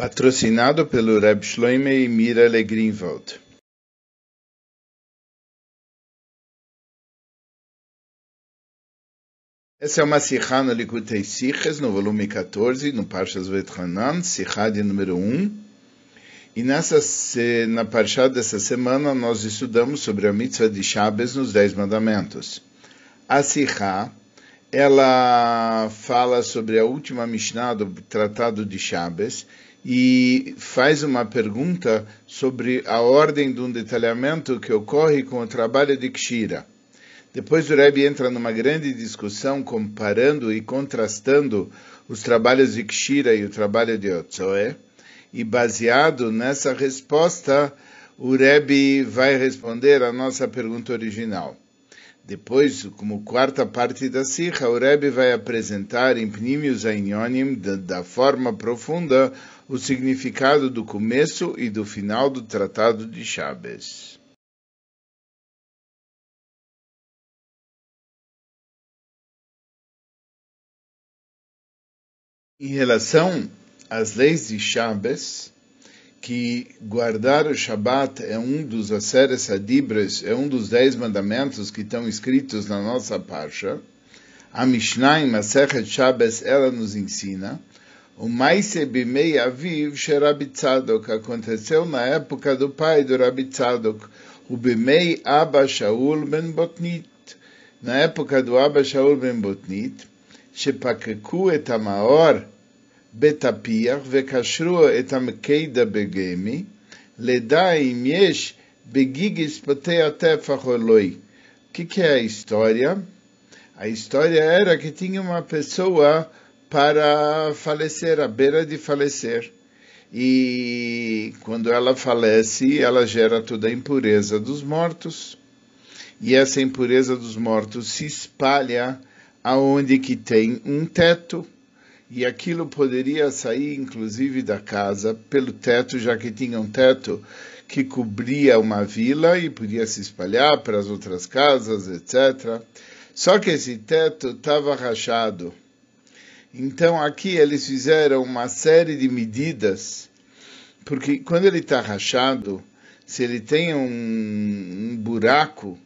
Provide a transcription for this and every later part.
Patrocinado pelo Reb Shloime e Mira Legrinwald. Essa é uma Sikha no Likutei Siches, no volume 14, no Parshas Vetchanan, Sikha de número 1. E nessa, na Parshá dessa semana nós estudamos sobre a mitzvah de Shabbos nos Dez Mandamentos. A Sikha, ela fala sobre a última Mishnah do Tratado de Shabbos e faz uma pergunta sobre a ordem de um detalhamento que ocorre com o trabalho de Kshira. Depois o Rebbe entra numa grande discussão comparando e contrastando os trabalhos de Kshira e o trabalho de Otzoe, e baseado nessa resposta, o Rebbe vai responder a nossa pergunta original. Depois, como quarta parte da Sikha, o Rebbe vai apresentar em Pnimius Ainyonim, da, da forma profunda, o significado do começo e do final do Tratado de Chaves. Em relação às leis de Chaves, que guardar o Shabat é um dos Aseres Adibres, é um dos dez mandamentos que estão escritos na nossa Parsha, a Mishnah em Masechet Shabbos, ela nos ensina, o Maise Bimei Aviv Sherabitzadok aconteceu na época do pai do Rabitzadok, o Bimei Abba Shaul Ben Botnit, na época do Abba Shaul Ben Botnit, Shepakeku et Amaor Betapiach Vekashru et Amkeida Begemi, Leda im Yesh Begigis Potea Tefach Oloi. O que é a história? A história era que tinha uma pessoa para falecer, à beira de falecer. E quando ela falece, ela gera toda a impureza dos mortos. E essa impureza dos mortos se espalha aonde que tem um teto. E aquilo poderia sair, inclusive, da casa pelo teto, já que tinha um teto que cobria uma vila e podia se espalhar para as outras casas, etc. Só que esse teto estava rachado. Então aqui eles fizeram uma série de medidas, porque quando ele está rachado, se ele tem um, um, buraco,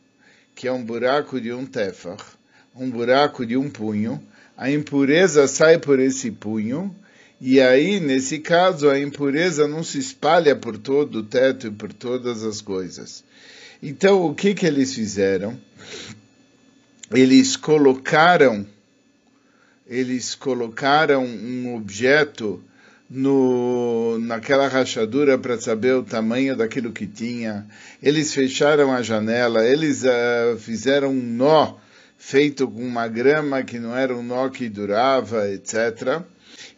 que é um buraco de um tefach, um buraco de um punho, a impureza sai por esse punho, e aí, nesse caso, a impureza não se espalha por todo o teto e por todas as coisas. Então, o que, que eles fizeram? Eles colocaram eles colocaram um objeto no, naquela rachadura para saber o tamanho daquilo que tinha. Eles fecharam a janela, eles uh, fizeram um nó feito com uma grama que não era um nó que durava, etc.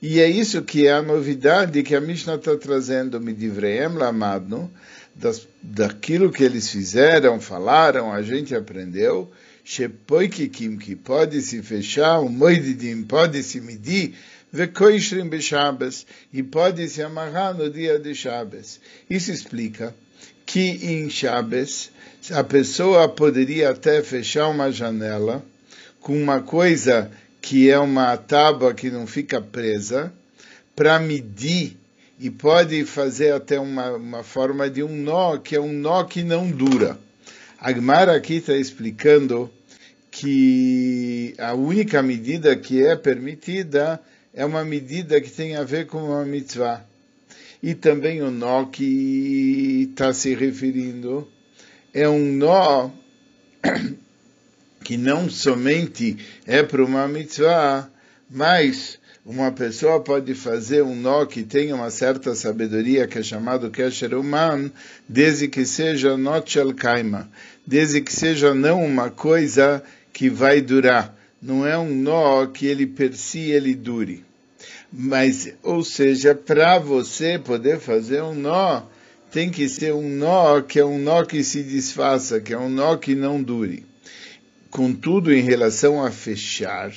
E é isso que é a novidade que a Mishnah está trazendo, Midivreem Lamadno, das, daquilo que eles fizeram, falaram, a gente aprendeu, Se fechar, o Moididim pode se medir, Vekoishrim Beshabes, e pode se amarrar no dia de Shabbos. Isso explica que em Shabbos a pessoa poderia até fechar uma janela com uma coisa que é uma tábua que não fica presa, para medir e pode fazer até uma, uma forma de um nó, que é um nó que não dura. Agmar aqui está explicando que a única medida que é permitida é uma medida que tem a ver com uma mitzvah. E também o nó que está se referindo é um nó que não somente é para uma mitzvah, mas uma pessoa pode fazer um nó que tenha uma certa sabedoria, que é chamado Kesher Uman, desde que seja Notchel Kaima, desde que seja não uma coisa que vai durar. Não é um nó que ele per si ele dure. Mas, ou seja, para você poder fazer um nó, tem que ser um nó que é um nó que se desfaça, que é um nó que não dure. Contudo, em relação a fechar,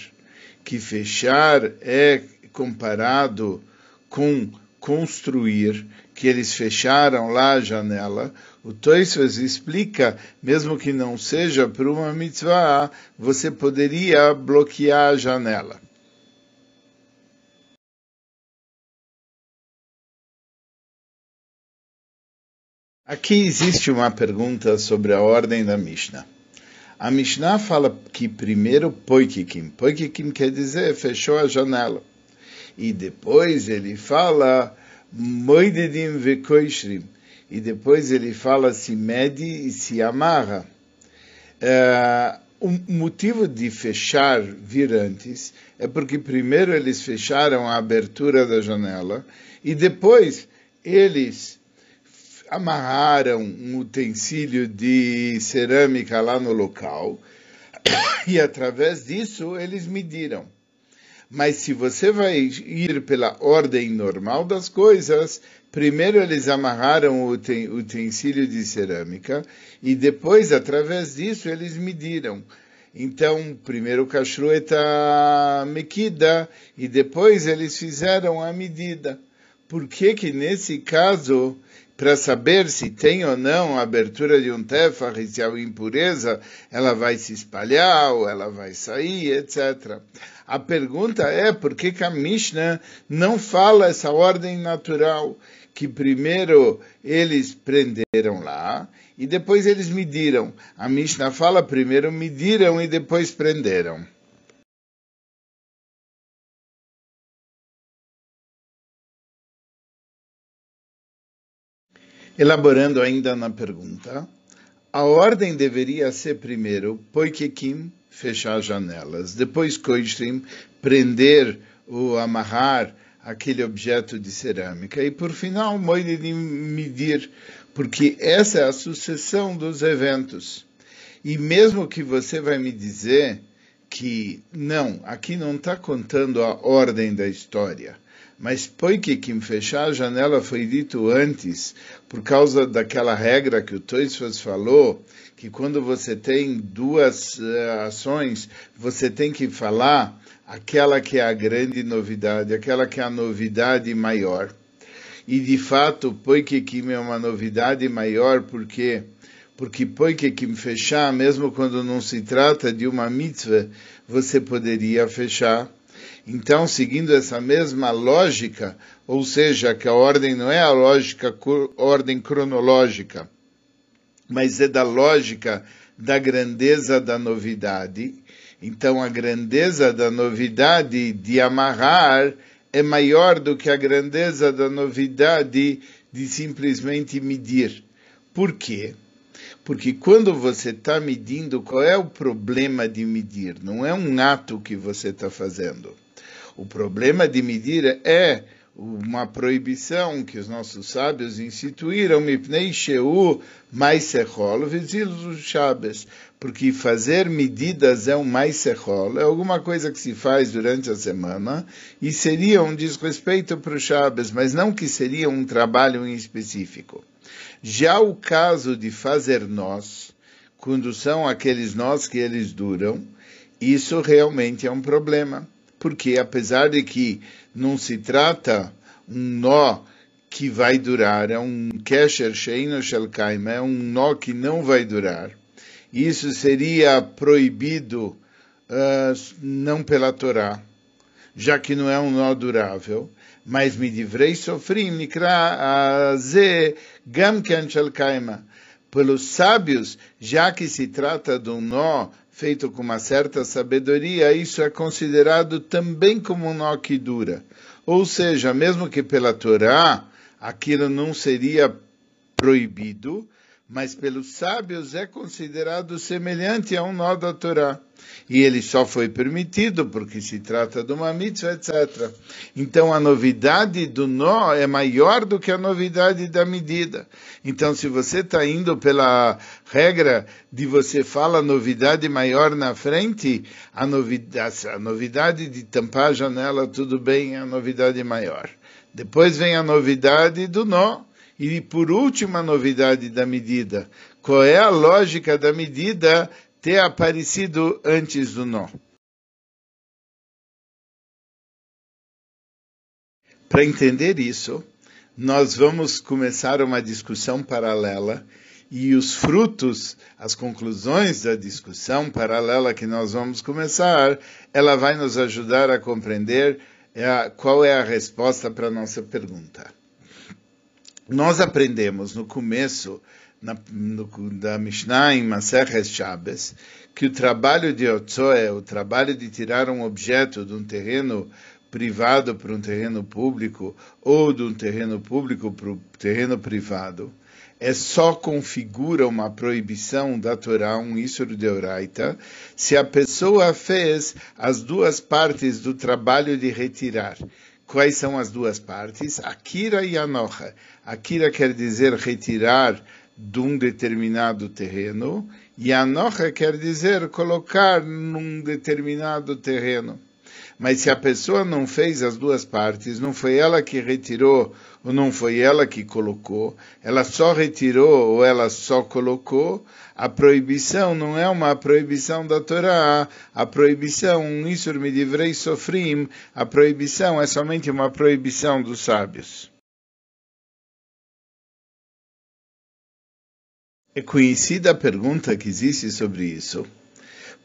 que fechar é comparado com construir, que eles fecharam lá a janela, o Toisves explica, mesmo que não seja por uma mitzvah, você poderia bloquear a janela. Aqui existe uma pergunta sobre a ordem da Mishnah. A Mishnah fala que primeiro poikikim. Poikikim quer dizer fechou a janela. E depois ele fala moidedim vekoishrim. E depois ele fala se mede e se amarra. É, o motivo de fechar vir antes é porque primeiro eles fecharam a abertura da janela e depois eles amarraram um utensílio de cerâmica lá no local e através disso eles mediram. Mas se você vai ir pela ordem normal das coisas, primeiro eles amarraram o utensílio de cerâmica e depois, através disso, eles mediram. Então, primeiro o cachueta mequida e depois eles fizeram a medida. Por que que nesse caso para saber se tem ou não a abertura de um tefar e se há impureza, ela vai se espalhar ou ela vai sair, etc. A pergunta é por que, que a Mishnah não fala essa ordem natural, que primeiro eles prenderam lá e depois eles mediram. A Mishnah fala primeiro mediram e depois prenderam. Elaborando ainda na pergunta, a ordem deveria ser primeiro poikekim, fechar janelas, depois koishrim, prender ou amarrar aquele objeto de cerâmica. E por final moidim medir, porque essa é a sucessão dos eventos. E mesmo que você vai me dizer que não, aqui não está contando a ordem da história, mas poike que fechar a janela foi dito antes, por causa daquela regra que o Toisfas falou, que quando você tem duas uh, ações, você tem que falar aquela que é a grande novidade, aquela que é a novidade maior. E de fato, Poikekim é uma novidade maior porque porque Poikekim fechar, mesmo quando não se trata de uma mitzvah, você poderia fechar então, seguindo essa mesma lógica, ou seja, que a ordem não é a lógica ordem cronológica, mas é da lógica da grandeza da novidade. Então, a grandeza da novidade de amarrar é maior do que a grandeza da novidade de simplesmente medir. Por quê? Porque quando você está medindo, qual é o problema de medir? Não é um ato que você está fazendo. O problema de medir é uma proibição que os nossos sábios instituíram, mipnei sheu maisechol vizilu shabes, porque fazer medidas é um maisechol, é alguma coisa que se faz durante a semana e seria um desrespeito para o Shabes, mas não que seria um trabalho em específico. Já o caso de fazer nós, quando são aqueles nós que eles duram, isso realmente é um problema porque apesar de que não se trata um nó que vai durar, é um kesher sheino shelkaim, é um nó que não vai durar. Isso seria proibido uh, não pela Torá, já que não é um nó durável. Mas me divrei sofrim, mikra ze gam shelkaima. Pelos sábios, já que se trata de um nó feito com uma certa sabedoria, isso é considerado também como um nó que dura. Ou seja, mesmo que pela Torá aquilo não seria proibido, mas pelos sábios é considerado semelhante a um nó da Torá. E ele só foi permitido porque se trata de uma mitzvah, etc. Então a novidade do nó é maior do que a novidade da medida. Então se você está indo pela regra de você fala novidade maior na frente, a novidade, a novidade de tampar a janela, tudo bem, é a novidade maior. Depois vem a novidade do nó e por último, a novidade da medida. Qual é a lógica da medida ter aparecido antes do nó? Para entender isso, nós vamos começar uma discussão paralela e os frutos, as conclusões da discussão paralela que nós vamos começar, ela vai nos ajudar a compreender qual é a resposta para a nossa pergunta. Nós aprendemos no começo na, no, da Mishnah em Maseches Shabbos que o trabalho de Otsoe, o trabalho de tirar um objeto de um terreno privado para um terreno público ou de um terreno público para um terreno privado, é só configura uma proibição da Torá, um Isur de Oraita, se a pessoa fez as duas partes do trabalho de retirar. Quais são as duas partes? Akira e Anocha. Akira quer dizer retirar de um determinado terreno, e Anocha quer dizer colocar num determinado terreno. Mas se a pessoa não fez as duas partes, não foi ela que retirou ou não foi ela que colocou, ela só retirou ou ela só colocou, a proibição não é uma proibição da Torá, a proibição, um isur midivrei sofrim, a proibição é somente uma proibição dos sábios. É conhecida a pergunta que existe sobre isso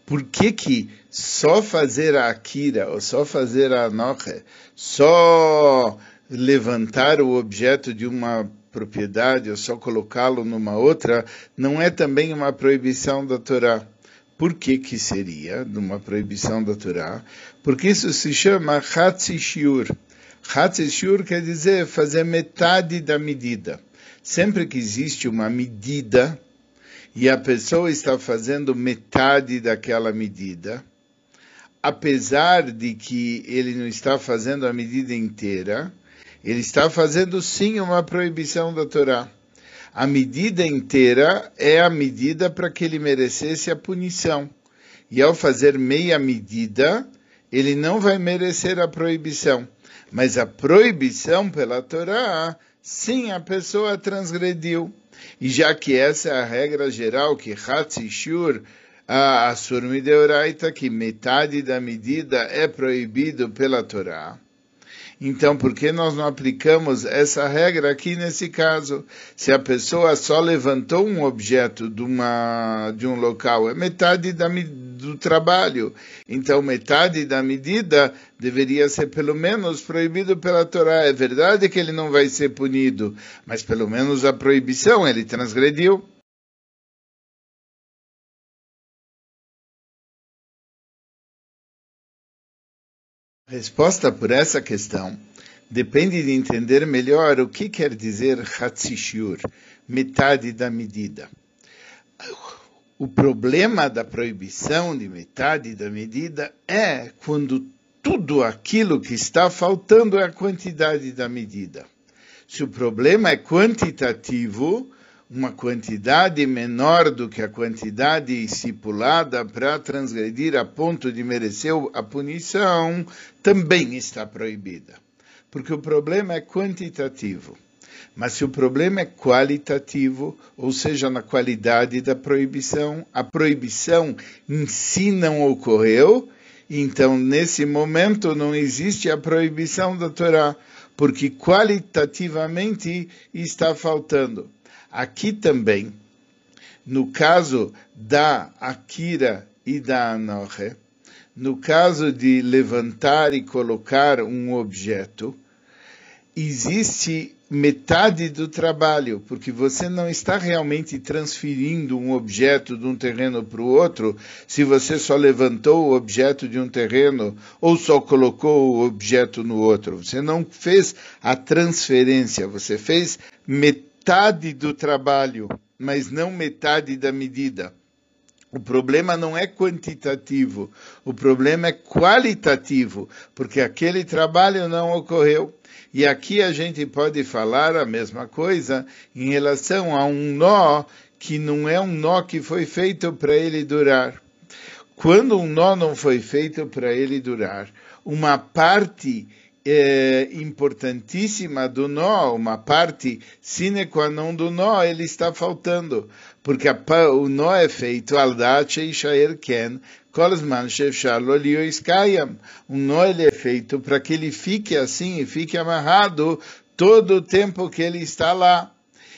por que, que só fazer a Akira, ou só fazer a Anoche, só levantar o objeto de uma propriedade, ou só colocá-lo numa outra, não é também uma proibição da Torá? Por que que seria uma proibição da Torá? Porque isso se chama Hatzishiur. Hatzishiur quer dizer fazer metade da medida. Sempre que existe uma medida, e a pessoa está fazendo metade daquela medida, apesar de que ele não está fazendo a medida inteira, ele está fazendo sim uma proibição da Torá. A medida inteira é a medida para que ele merecesse a punição. E ao fazer meia medida, ele não vai merecer a proibição. Mas a proibição pela Torá, sim, a pessoa transgrediu. E já que essa é a regra geral, que Hatzishur, a Asur Mideoraita, que metade da medida é proibido pela Torá. Então, por que nós não aplicamos essa regra aqui nesse caso? Se a pessoa só levantou um objeto de, uma, de um local, é metade da, do trabalho. Então, metade da medida deveria ser pelo menos proibido pela Torá. É verdade que ele não vai ser punido, mas pelo menos a proibição ele transgrediu. Resposta por essa questão depende de entender melhor o que quer dizer Hatzishur, metade da medida. O problema da proibição de metade da medida é quando tudo aquilo que está faltando é a quantidade da medida. Se o problema é quantitativo, uma quantidade menor do que a quantidade estipulada para transgredir a ponto de merecer a punição, também está proibida. Porque o problema é quantitativo. Mas se o problema é qualitativo, ou seja, na qualidade da proibição, a proibição em si não ocorreu, então nesse momento não existe a proibição da Torá, porque qualitativamente está faltando. Aqui também, no caso da Akira e da Anoche, no caso de levantar e colocar um objeto, existe metade do trabalho, porque você não está realmente transferindo um objeto de um terreno para o outro, se você só levantou o objeto de um terreno ou só colocou o objeto no outro. Você não fez a transferência, você fez metade metade do trabalho, mas não metade da medida. O problema não é quantitativo, o problema é qualitativo, porque aquele trabalho não ocorreu. E aqui a gente pode falar a mesma coisa em relação a um nó que não é um nó que foi feito para ele durar. Quando um nó não foi feito para ele durar, uma parte é, importantíssima do nó, uma parte sine qua non do nó, ele está faltando. Porque a, o nó é feito al dat sheishaer ken, kolzman shefshar lo iskayam. Um nó ele é feito para que ele fique assim e fique amarrado todo o tempo que ele está lá.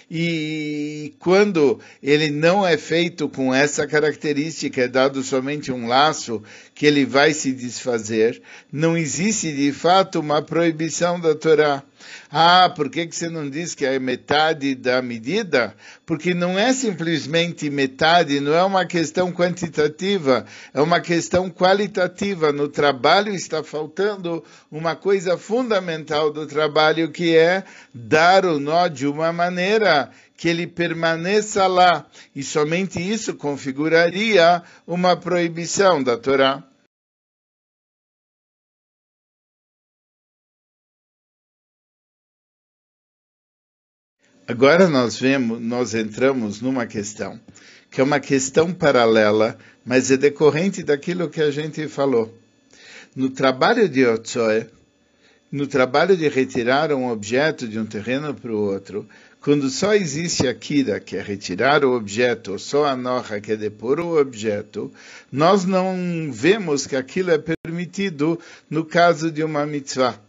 E quando ele não é feito com essa característica, é dado somente um laço que ele vai se desfazer, não existe de fato uma proibição da Torá. Ah, por que, que você não diz que é metade da medida? Porque não é simplesmente metade, não é uma questão quantitativa, é uma questão qualitativa. No trabalho está faltando uma coisa fundamental do trabalho, que é dar o nó de uma maneira que ele permaneça lá. E somente isso configuraria uma proibição da Torá. Agora nós vemos, nós entramos numa questão que é uma questão paralela, mas é decorrente daquilo que a gente falou. No trabalho de Otsoe, no trabalho de retirar um objeto de um terreno para o outro, quando só existe a kira, que é retirar o objeto, ou só a noja, que é depor o objeto, nós não vemos que aquilo é permitido no caso de uma mitzvah.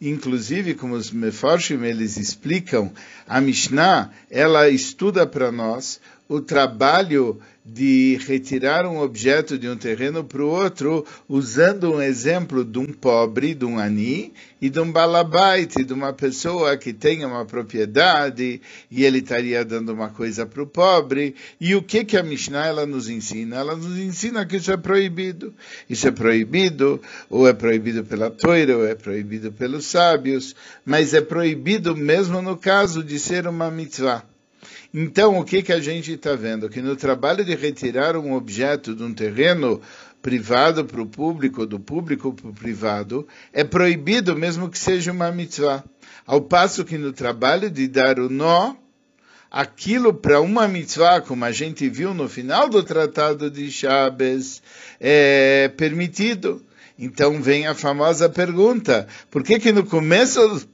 Inclusive, como os Meforshim eles explicam, a Mishnah, ela estuda para nós o trabalho de retirar um objeto de um terreno para o outro, usando um exemplo de um pobre, de um ani, e de um balabait, de uma pessoa que tem uma propriedade, e ele estaria dando uma coisa para o pobre. E o que, que a Mishnah ela nos ensina? Ela nos ensina que isso é proibido. Isso é proibido, ou é proibido pela Toira, ou é proibido pelos sábios, mas é proibido mesmo no caso de ser uma mitzvah. Então, o que, que a gente está vendo? Que no trabalho de retirar um objeto de um terreno privado para o público, do público para o privado, é proibido mesmo que seja uma mitzvah. Ao passo que no trabalho de dar o nó, aquilo para uma mitzvah, como a gente viu no final do tratado de Shabbos, é permitido. Então vem a famosa pergunta: por que que no começo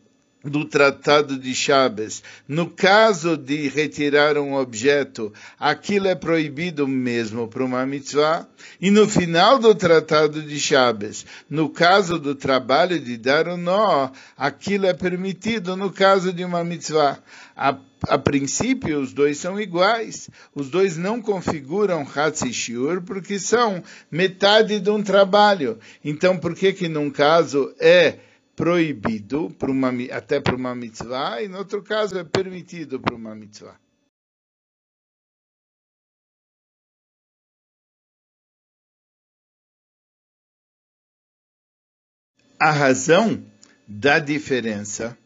do Tratado de Chaves, no caso de retirar um objeto, aquilo é proibido mesmo para uma mitzvah, e no final do Tratado de Chaves, no caso do trabalho de dar o nó, aquilo é permitido no caso de uma mitzvah. A, a princípio, os dois são iguais. Os dois não configuram Hatzishiur porque são metade de um trabalho. Então, por que que num caso é proibido para uma, até para uma mitzvah, e no outro caso é permitido para uma mitzvah. A razão da diferença,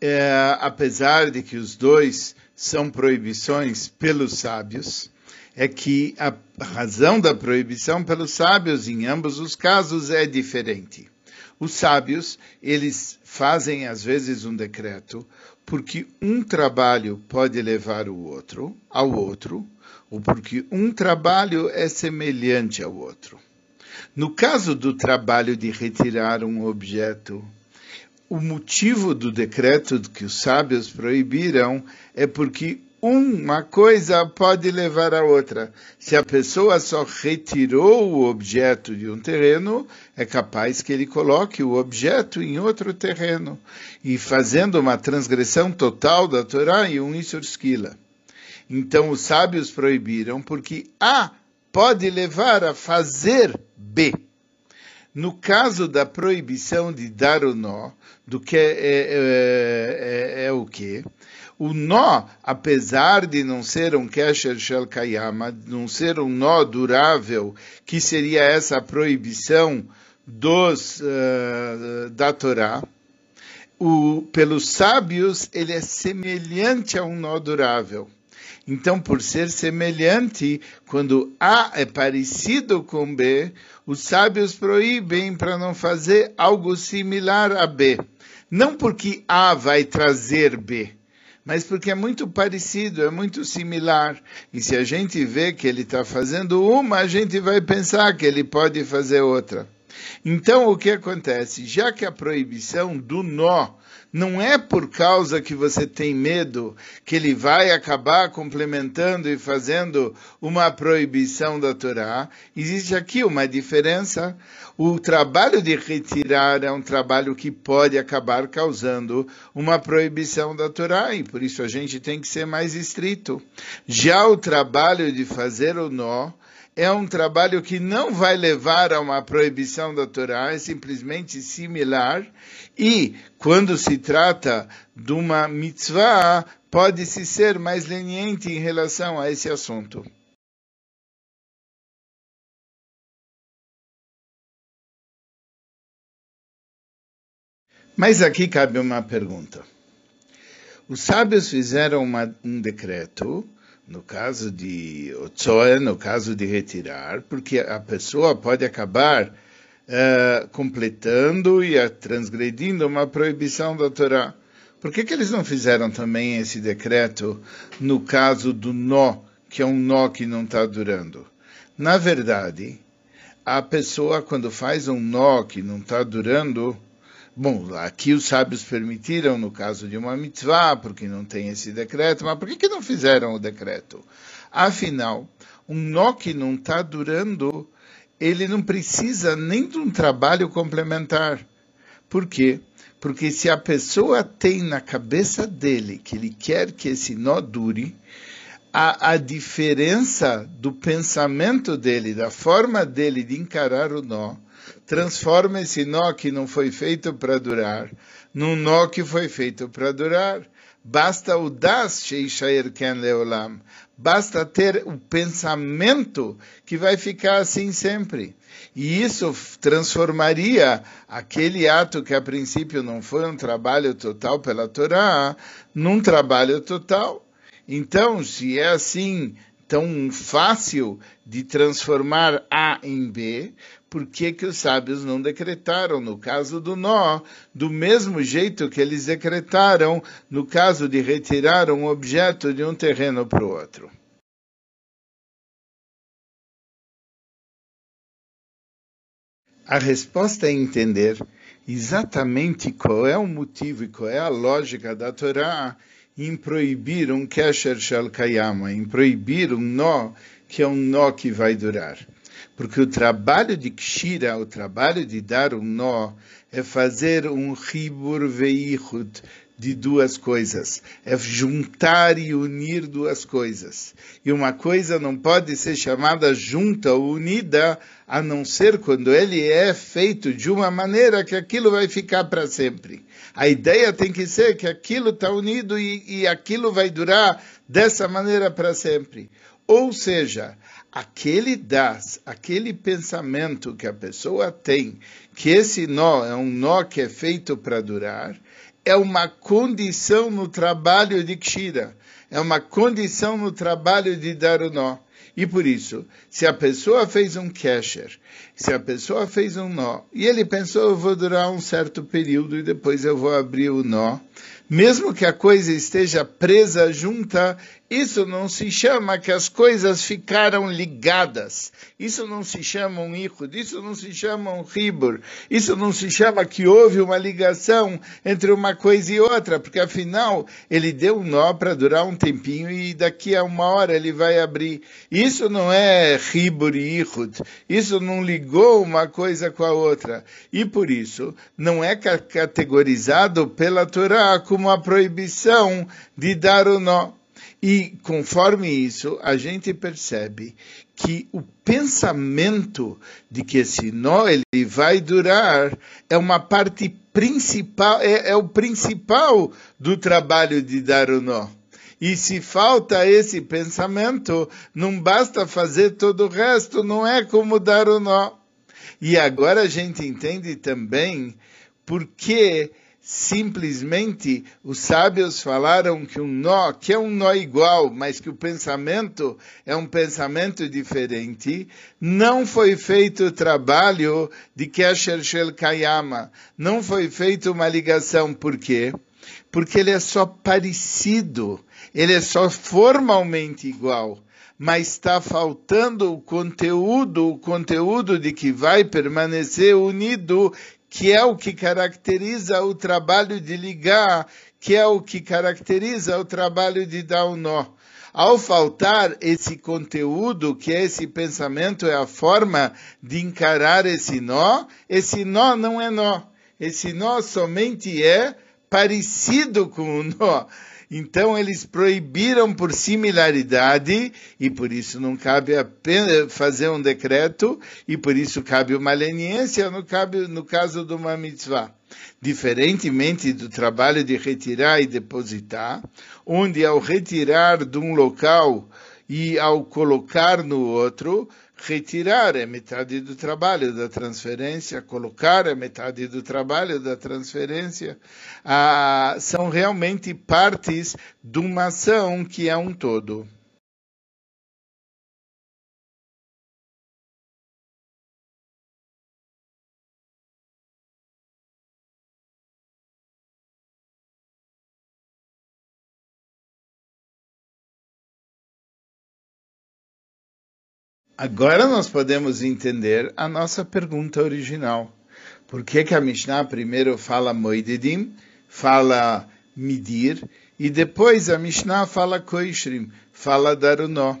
é, apesar de que os dois são proibições pelos sábios, é que a razão da proibição pelos sábios em ambos os casos é diferente. Os sábios, eles fazem às vezes um decreto porque um trabalho pode levar o outro ao outro, ou porque um trabalho é semelhante ao outro. No caso do trabalho de retirar um objeto, o motivo do decreto que os sábios proibiram é porque uma coisa pode levar a outra. Se a pessoa só retirou o objeto de um terreno, é capaz que ele coloque o objeto em outro terreno, e fazendo uma transgressão total da Torá e um Isur Então os sábios proibiram, porque A pode levar a fazer B. No caso da proibição de dar o nó, do que é, é, é, é o que? O nó, apesar de não ser um kesher shel kayama, não ser um nó durável, que seria essa proibição dos uh, da Torá, o, pelos sábios ele é semelhante a um nó durável. Então, por ser semelhante, quando A é parecido com B, os sábios proíbem para não fazer algo similar a B. Não porque A vai trazer B, mas porque é muito parecido, é muito similar. E se a gente vê que ele está fazendo uma, a gente vai pensar que ele pode fazer outra. Então, o que acontece? Já que a proibição do nó não é por causa que você tem medo que ele vai acabar complementando e fazendo uma proibição da Torá, existe aqui uma diferença. O trabalho de retirar é um trabalho que pode acabar causando uma proibição da Torá, e por isso a gente tem que ser mais estrito. Já o trabalho de fazer o nó, é um trabalho que não vai levar a uma proibição da Torá, é simplesmente similar. E quando se trata de uma mitzvah, pode-se ser mais leniente em relação a esse assunto. Mas aqui cabe uma pergunta. Os sábios fizeram uma, um decreto, no caso de Otsoe, no caso de retirar, porque a pessoa pode acabar uh, completando e transgredindo uma proibição da Torá. Por que, que eles não fizeram também esse decreto no caso do nó, que é um nó que não está durando? Na verdade, a pessoa, quando faz um nó que não está durando, Bom, aqui os sábios permitiram no caso de uma mitzvah, porque não tem esse decreto, mas por que, que não fizeram o decreto? Afinal, um nó que não está durando, ele não precisa nem de um trabalho complementar. Por quê? Porque se a pessoa tem na cabeça dele que ele quer que esse nó dure, a, a diferença do pensamento dele, da forma dele de encarar o nó, transforma esse nó que não foi feito para durar num nó que foi feito para durar. Basta o das sheishair ken leolam. Basta ter o pensamento que vai ficar assim sempre. E isso transformaria aquele ato que a princípio não foi um trabalho total pela Torá num trabalho total. Então, se é assim tão fácil de transformar A em B, por que, que os sábios não decretaram no caso do nó, do mesmo jeito que eles decretaram no caso de retirar um objeto de um terreno para o outro? A resposta é entender exatamente qual é o motivo e qual é a lógica da Torá em proibir um kesher shel kayama, em proibir um nó que é um nó que vai durar. Porque o trabalho de Kshira, o trabalho de dar um nó, é fazer um ribur veichut de duas coisas. É juntar e unir duas coisas. E uma coisa não pode ser chamada junta ou unida, a não ser quando ele é feito de uma maneira que aquilo vai ficar para sempre. A ideia tem que ser que aquilo está unido e, e aquilo vai durar dessa maneira para sempre. Ou seja, aquele das, aquele pensamento que a pessoa tem, que esse nó é um nó que é feito para durar, é uma condição no trabalho de Kshira, é uma condição no trabalho de dar o nó. E por isso, se a pessoa fez um kesher, se a pessoa fez um nó, e ele pensou, eu vou durar um certo período e depois eu vou abrir o nó, mesmo que a coisa esteja presa junta, isso não se chama que as coisas ficaram ligadas. Isso não se chama um ichud, isso não se chama um ribur. Isso não se chama que houve uma ligação entre uma coisa e outra, porque afinal ele deu um nó para durar um tempinho e daqui a uma hora ele vai abrir. Isso não é ribur e ichud. Isso não ligou uma coisa com a outra. E por isso não é categorizado pela Torá como a proibição de dar o nó. E conforme isso, a gente percebe que o pensamento de que esse nó ele vai durar é uma parte principal, é, é o principal do trabalho de dar o nó. E se falta esse pensamento, não basta fazer todo o resto, não é como dar o nó. E agora a gente entende também por que simplesmente os sábios falaram que um nó, que é um nó igual, mas que o pensamento é um pensamento diferente, não foi feito o trabalho de Kesher Shel Kayama, não foi feita uma ligação, por quê? Porque ele é só parecido, ele é só formalmente igual. Mas está faltando o conteúdo, o conteúdo de que vai permanecer unido, que é o que caracteriza o trabalho de ligar, que é o que caracteriza o trabalho de dar o um nó. Ao faltar esse conteúdo, que é esse pensamento, é a forma de encarar esse nó, esse nó não é nó. Esse nó somente é parecido com o nó. Então eles proibiram por similaridade e por isso não cabe fazer um decreto e por isso cabe uma leniência no, cabe, no caso de uma mitzvah. Diferentemente do trabalho de retirar e depositar, onde ao retirar de um local e ao colocar no outro, retirar é metade do trabalho da transferência, colocar é metade do trabalho da transferência, ah, são realmente partes de uma ação que é um todo. Agora nós podemos entender a nossa pergunta original. Por que, que a Mishnah primeiro fala moidedim, fala medir, e depois a Mishnah fala koishrim, fala dar o nó?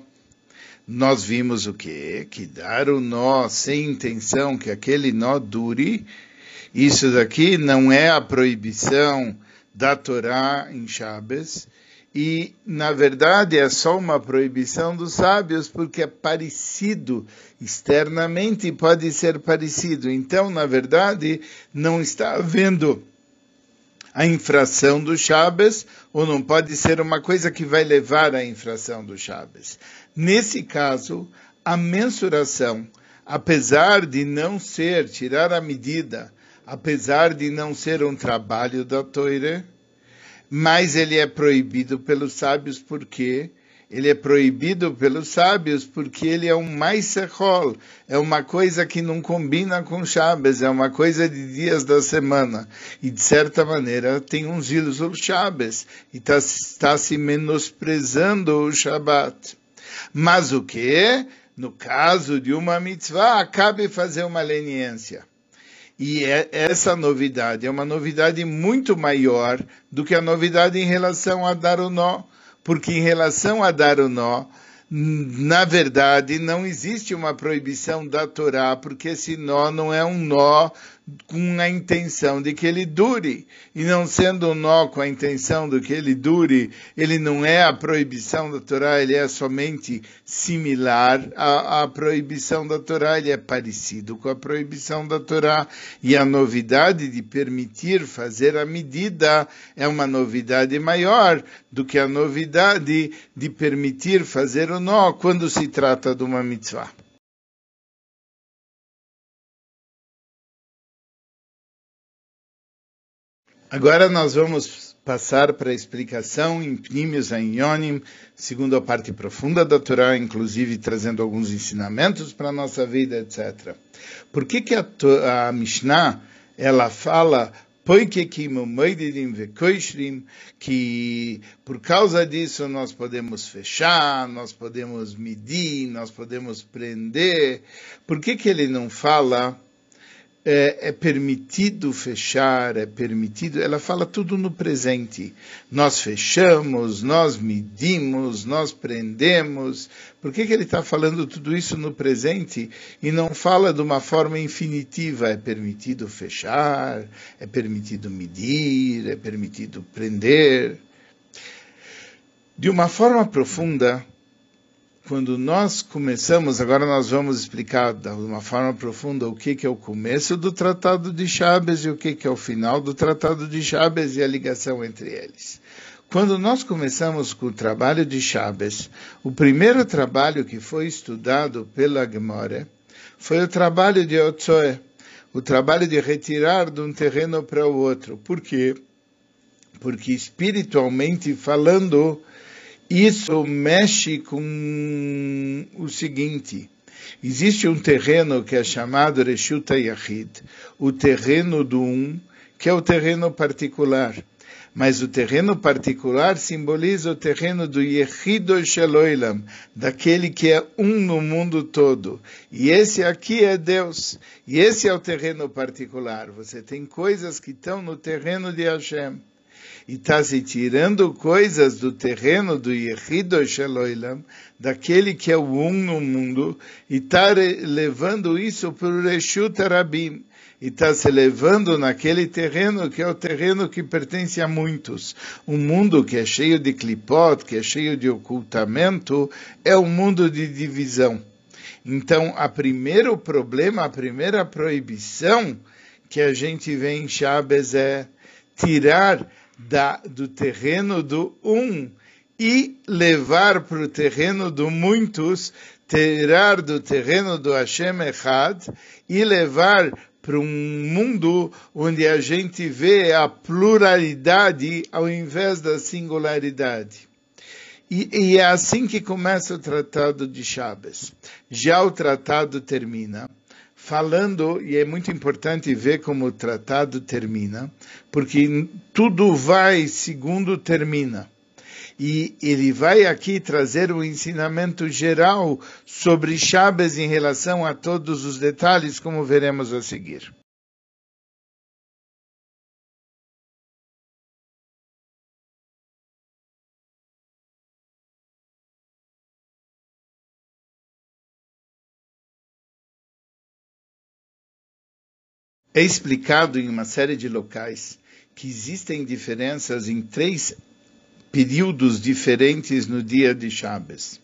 Nós vimos o quê? Que dar o nó sem intenção que aquele nó dure, isso daqui não é a proibição da Torá em Shabbos, e, na verdade, é só uma proibição dos sábios, porque é parecido externamente pode ser parecido. Então, na verdade, não está havendo a infração do Shabbos, ou não pode ser uma coisa que vai levar à infração do Shabbos. Nesse caso, a mensuração, apesar de não ser, tirar a medida, apesar de não ser um trabalho da Toire, mas ele é proibido pelos sábios porque ele é proibido pelos sábios porque ele é um maisechol, é uma coisa que não combina com Shabbos, é uma coisa de dias da semana. E de certa maneira tem um zilzul Shabbos, e está tá se menosprezando o Shabbat. Mas o que? No caso de uma mitzvah, acabe fazer uma leniência. E é, essa novidade é uma novidade muito maior do que a novidade em relação a dar o nó, porque em relação a dar o nó, na verdade, não existe uma proibição da Torá, porque esse nó não é um nó com a intenção de que ele dure. E não sendo um nó com a intenção de que ele dure, ele não é a proibição da Torá, ele é somente similar à, à proibição da Torá, ele é parecido com a proibição da Torá. E a novidade de permitir fazer a medida é uma novidade maior do que a novidade de permitir fazer o nó quando se trata de uma mitzvah. Agora nós vamos passar para a explicação em Pnimius Yonim, segundo a parte profunda da Torá, inclusive trazendo alguns ensinamentos para a nossa vida, etc. Por que, que a, a Mishnah ela fala que por causa disso nós podemos fechar, nós podemos medir, nós podemos prender. Por que, que ele não fala é, é, permitido fechar, é permitido, ela fala tudo no presente. Nós fechamos, nós medimos, nós prendemos. Por que, que ele está falando tudo isso no presente e não fala de uma forma infinitiva? É permitido fechar, é permitido medir, é permitido prender. De uma forma profunda, quando nós começamos, agora nós vamos explicar de uma forma profunda o que, que é o começo do Tratado de Chaves e o que, que é o final do Tratado de Chaves e a ligação entre eles. Quando nós começamos com o trabalho de Chaves, o primeiro trabalho que foi estudado pela Gemora foi o trabalho de Otsoe, o trabalho de retirar de um terreno para o outro. Por quê? Porque espiritualmente falando, isso mexe com o seguinte: existe um terreno que é chamado Reshuta Yahid, o terreno do um, que é o terreno particular. Mas o terreno particular simboliza o terreno do Yehido Sheloilam, daquele que é um no mundo todo. E esse aqui é Deus. E esse é o terreno particular. Você tem coisas que estão no terreno de Hashem e está se tirando coisas do terreno do Yehido Sheloilam, daquele que é o um no mundo, e está levando isso para o Reshut Arabim. e está se elevando naquele terreno que é o terreno que pertence a muitos. Um mundo que é cheio de clipot, que é cheio de ocultamento, é um mundo de divisão. Então, a primeiro problema, a primeira proibição que a gente vê em Shabbos é tirar da, do terreno do um e levar para o terreno do muitos, tirar do terreno do Hashem Echad e levar para um mundo onde a gente vê a pluralidade ao invés da singularidade. E, e, é assim que começa o tratado de Chaves. Já o tratado termina falando, e é muito importante ver como o tratado termina, porque tudo vai segundo termina. E ele vai aqui trazer o ensinamento geral sobre Chaves em relação a todos os detalhes, como veremos a seguir. É explicado em uma série de locais que existem diferenças em três períodos diferentes no dia de Shabbos.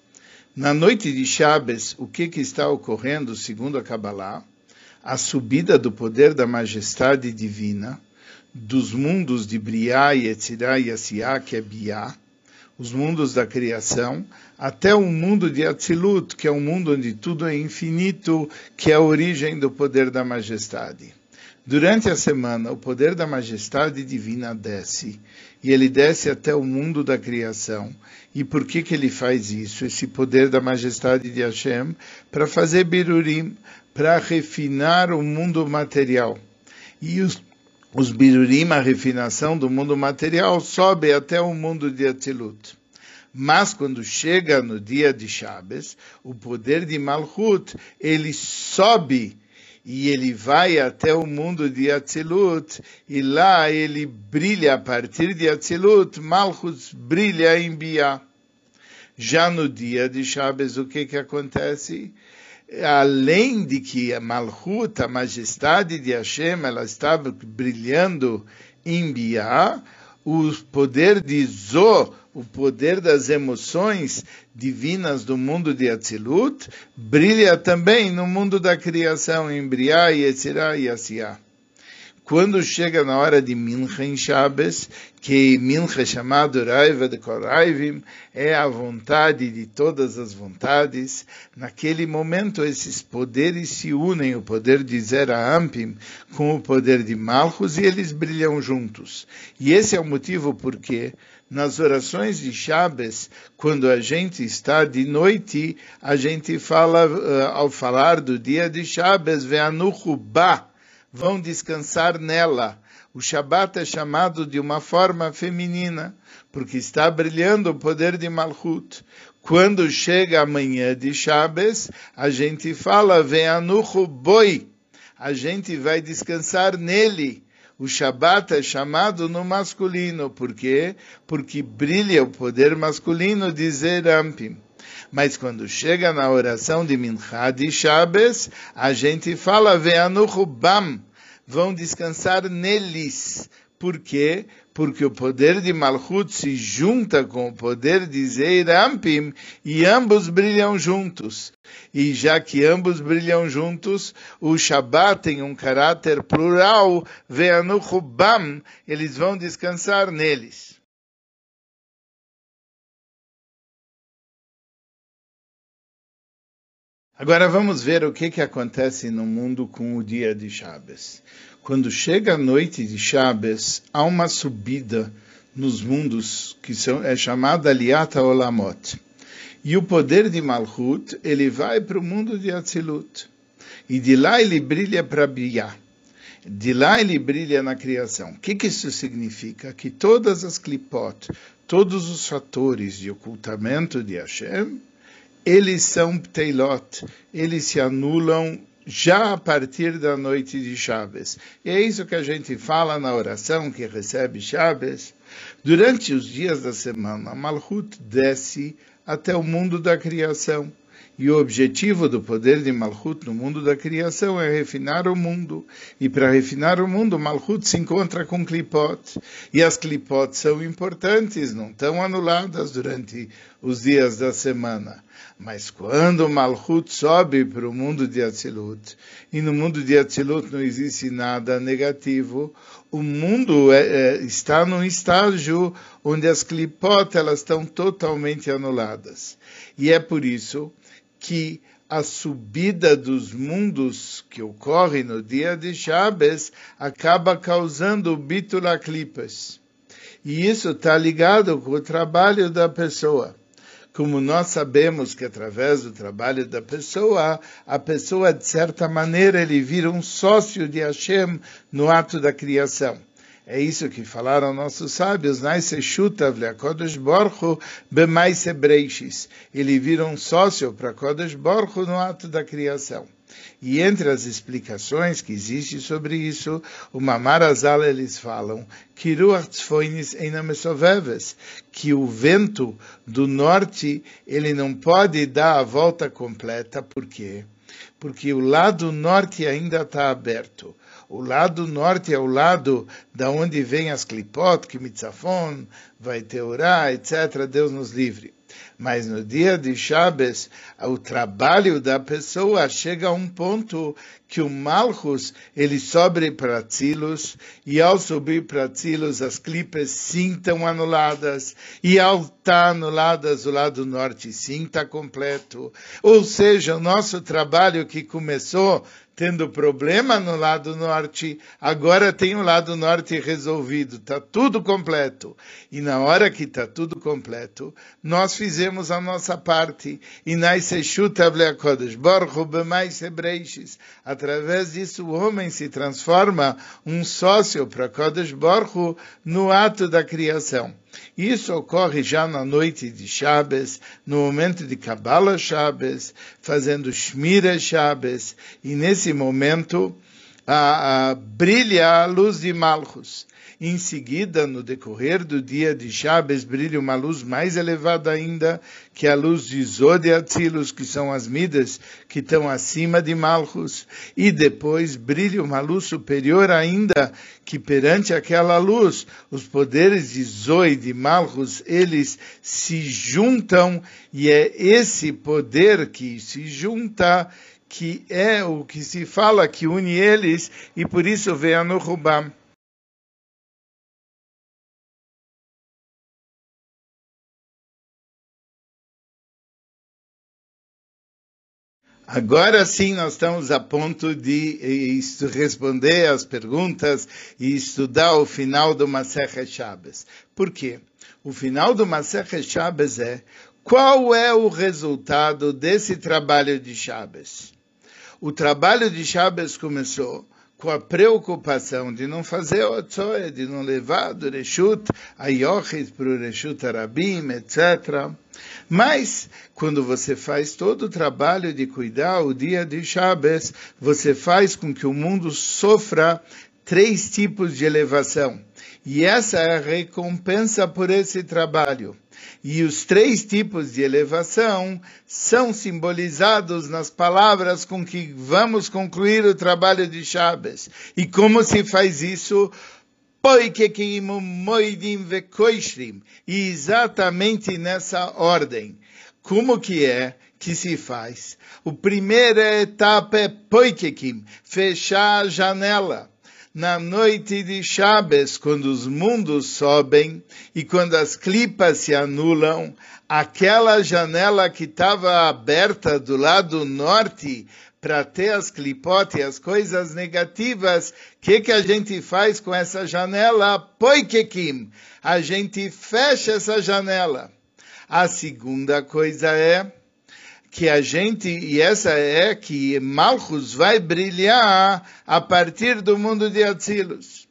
Na noite de Shabbos, o que, que está ocorrendo, segundo a Kabbalah? A subida do poder da majestade divina dos mundos de Briá, Yetzirá e Asiá, que é Biá, os mundos da criação, até o mundo de Atzilut, que é um mundo onde tudo é infinito, que é a origem do poder da majestade. Durante a semana, o poder da majestade divina desce, e ele desce até o mundo da criação. E por que, que ele faz isso? Esse poder da majestade de Hashem, para fazer birurim, para refinar o mundo material. E os, os birurim, a refinação do mundo material, sobe até o mundo de Atzilut. Mas quando chega no dia de Shabbos, o poder de Malchut, ele sobe e ele vai até o mundo de Atzilut, e lá ele brilha a partir de Atzilut, Malchus brilha em Bia. Já no dia de Shabbos, o que que acontece? Além de que a Malchut, a majestade de Hashem, ela estava brilhando em Bia, o poder de Zo, o poder das emoções divinas do mundo de Atzilut, brilha também no mundo da criação, em Briá, Yetzirá e Asiá. Quando chega na hora de Mincha em Shabbos, que Mincha é chamado Raiva de Koraivim, é a vontade de todas as vontades, naquele momento esses poderes se unem, o poder de Zera Ampim com o poder de Malchus, e eles brilham juntos. E esse é o motivo porque nas orações de Shabbos, quando a gente está de noite, a gente fala, uh, ao falar do dia de Shabbos, Ve'anuchubá, vão descansar nela. O Shabat é chamado de uma forma feminina, porque está brilhando o poder de Malchut. Quando chega a manhã de Shabbos, a gente fala, Ve'anuchuboi, a gente vai descansar nele o Shabat é chamado no masculino. Por quê? Porque brilha o poder masculino de Zerampim. Mas quando chega na oração de Minchá de Shabbos, a gente fala, Ve'anuchubam, vão descansar neles. Por quê? Porque o poder de Malchut se junta com o poder de Zeirampim e ambos brilham juntos. E já que ambos brilham juntos, o Shabat tem um caráter plural, Ve'anuchubam, eles vão descansar neles. Agora vamos ver o que, que acontece no mundo com o dia de Shabbos. Quando chega a noite de Shabbos, há uma subida nos mundos que são, é chamada Liata Olamot. E o poder de Malchut, ele vai para o mundo de Atzilut. E de lá ele brilha para Biyah. De lá ele brilha na criação. O que, que isso significa? Que todas as klipot, todos os fatores de ocultamento de Hashem, eles são pteilot, eles se anulam já a partir da noite de Chaves. E é isso que a gente fala na oração que recebe Chaves. Durante os dias da semana, Malhut desce até o mundo da criação. E o objetivo do poder de Malchut no mundo da criação é refinar o mundo. E para refinar o mundo, Malchut se encontra com Klipot. E as Klipot são importantes, não estão anuladas durante os dias da semana. Mas quando Malchut sobe para o mundo de Atzilut, e no mundo de Atzilut não existe nada negativo, o mundo é, é, está num estágio onde as Klipot elas estão totalmente anuladas. E é por isso que a subida dos mundos que ocorre no dia de Shabbos acaba causando bitula clipas. E isso está ligado com o trabalho da pessoa. Como nós sabemos que através do trabalho da pessoa, a pessoa, de certa maneira, ele vira um sócio de Hashem no ato da criação. É isso que falaram nossos sábios. Ele vira um sócio para Kodesh Borchu no ato da criação. E entre as explicações que existem sobre isso, o Mamarazal eles falam que que o vento do norte ele não pode dar a volta completa, por quê? Porque o lado norte ainda está aberto. O lado norte é o lado da onde vem as clipot, que mitzafon, vai teorá, etc. Deus nos livre. Mas no dia de Shabbos, o trabalho da pessoa chega a um ponto que o Malchus, ele sobe para Tzilos, e ao subir para Tzilos, as clipes sim estão anuladas, e ao estar tá anuladas, o lado norte sim está completo. Ou seja, o nosso trabalho que começou tendo problema no lado norte, agora tem o lado norte resolvido, está tudo completo. E na hora que está tudo completo, nós fizemos a nossa parte. E através disso o homem se transforma um sócio para Kodesh Baruch no ato da criação. Isso ocorre já na noite de Shabbos, no momento de Kabbalah Shabbos, fazendo Shmira Shabbos, e nesse momento a, a, brilha a luz de Malchus. Em seguida, no decorrer do dia de Shabbos, brilha uma luz mais elevada ainda, que é a luz de Zod e que são as midas que estão acima de Malchus. E depois brilha uma luz superior ainda, que perante aquela luz, os poderes de Zoe e de Malchus, eles se juntam, e é esse poder que se junta que é o que se fala que une eles, e por isso vem a Nuhubam. Agora sim nós estamos a ponto de eh, responder as perguntas e estudar o final do Masechet Shabbos. Por quê? O final do Masechet Shabbos é qual é o resultado desse trabalho de Shabbos? O trabalho de Shabbos começou com a preocupação de não fazer o Otzoe, de não levar do Reshut a Yochid para o Reshut Arabim, etc. Mas, quando você faz todo o trabalho de cuidar o dia de Shabbos, você faz com que o mundo sofra três tipos de elevação. E essa é a recompensa por esse trabalho. E os três tipos de elevação são simbolizados nas palavras com que vamos concluir o trabalho de Shabbos. E como se faz isso? E exatamente nessa ordem. Como que é que se faz? O primeira etapa é poikekim, fechar a janela na noite de Shabbos, quando os mundos sobem e quando as clipas se anulam, aquela janela que estava aberta do lado norte para ter as clipotes, as coisas negativas, o que, que a gente faz com essa janela? Poikekim. A gente fecha essa janela. A segunda coisa é que a gente, e essa é que Malchus vai brilhar a partir do mundo de Atsilos.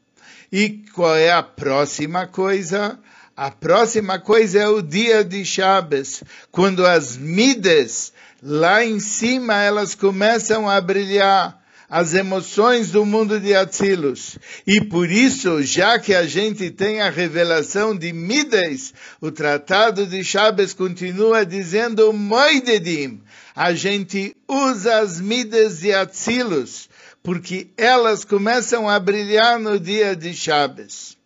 E qual é a próxima coisa? A próxima coisa é o dia de Shabbos, quando as midas lá em cima elas começam a brilhar. As emoções do mundo de Atzilus. E por isso, já que a gente tem a revelação de Midas, o tratado de Shabbos continua dizendo Moidedim. A gente usa as Midas de Atzilus, porque elas começam a brilhar no dia de Shabbos.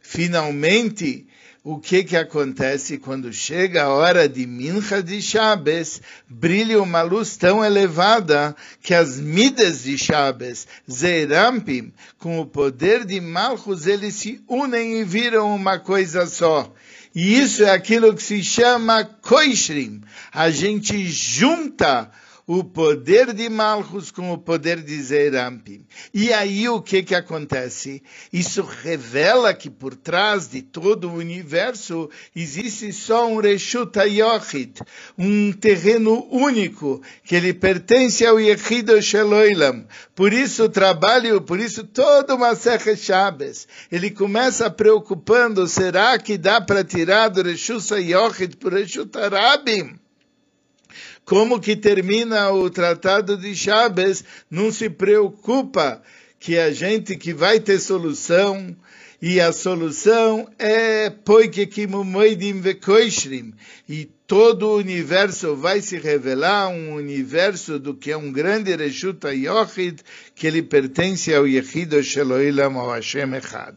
Finalmente, o que que acontece quando chega a hora de Mincha de Shabbos, brilha uma luz tão elevada que as midas de Shabbos, Zeirampim, com o poder de Malchus, eles se unem e viram uma coisa só. E isso é aquilo que se chama Koishrim. A gente junta o poder de Malchus com o poder de Zerampim. E aí o que que acontece? Isso revela que por trás de todo o universo existe só um Reshut Yochid, um terreno único, que ele pertence ao Yechido Sheloilam. Por isso o trabalho, por isso toda uma Serra Shabbos, ele começa preocupando, será que dá para tirar do Reshut Yochid por Reshut Arabim? Como que termina o tratado de Chaves, não se preocupa que a gente que vai ter solução, e a solução é e todo o universo vai se revelar um universo do que é um grande Reshuta Yochid, que ele pertence ao Yechido Sheloilam, ao Hashem Echad.